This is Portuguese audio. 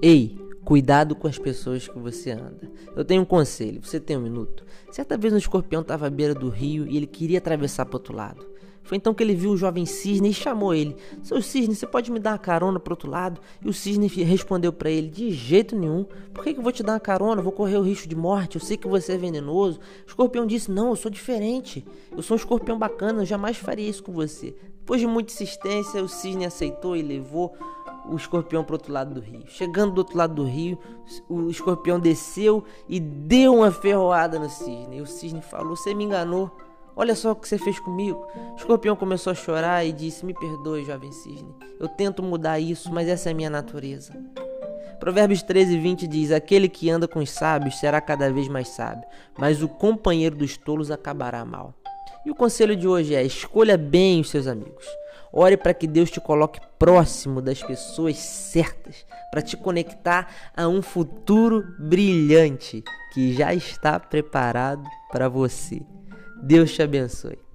Ei, cuidado com as pessoas que você anda. Eu tenho um conselho, você tem um minuto. Certa vez um escorpião estava à beira do rio e ele queria atravessar para outro lado. Foi então que ele viu o jovem cisne e chamou ele: Seu cisne, você pode me dar uma carona para outro lado? E o cisne respondeu para ele: De jeito nenhum. Por que, que eu vou te dar uma carona? Eu vou correr o risco de morte. Eu sei que você é venenoso. O escorpião disse: Não, eu sou diferente. Eu sou um escorpião bacana. Eu jamais faria isso com você. Depois de muita insistência, o cisne aceitou e levou o escorpião para outro lado do rio. Chegando do outro lado do rio, o escorpião desceu e deu uma ferroada no cisne. E o cisne falou: Você me enganou. Olha só o que você fez comigo. O escorpião começou a chorar e disse: Me perdoe, jovem cisne. Eu tento mudar isso, mas essa é a minha natureza. Provérbios 13, 20 diz: Aquele que anda com os sábios será cada vez mais sábio, mas o companheiro dos tolos acabará mal. E o conselho de hoje é: escolha bem os seus amigos. Ore para que Deus te coloque próximo das pessoas certas, para te conectar a um futuro brilhante que já está preparado para você. Deus te abençoe.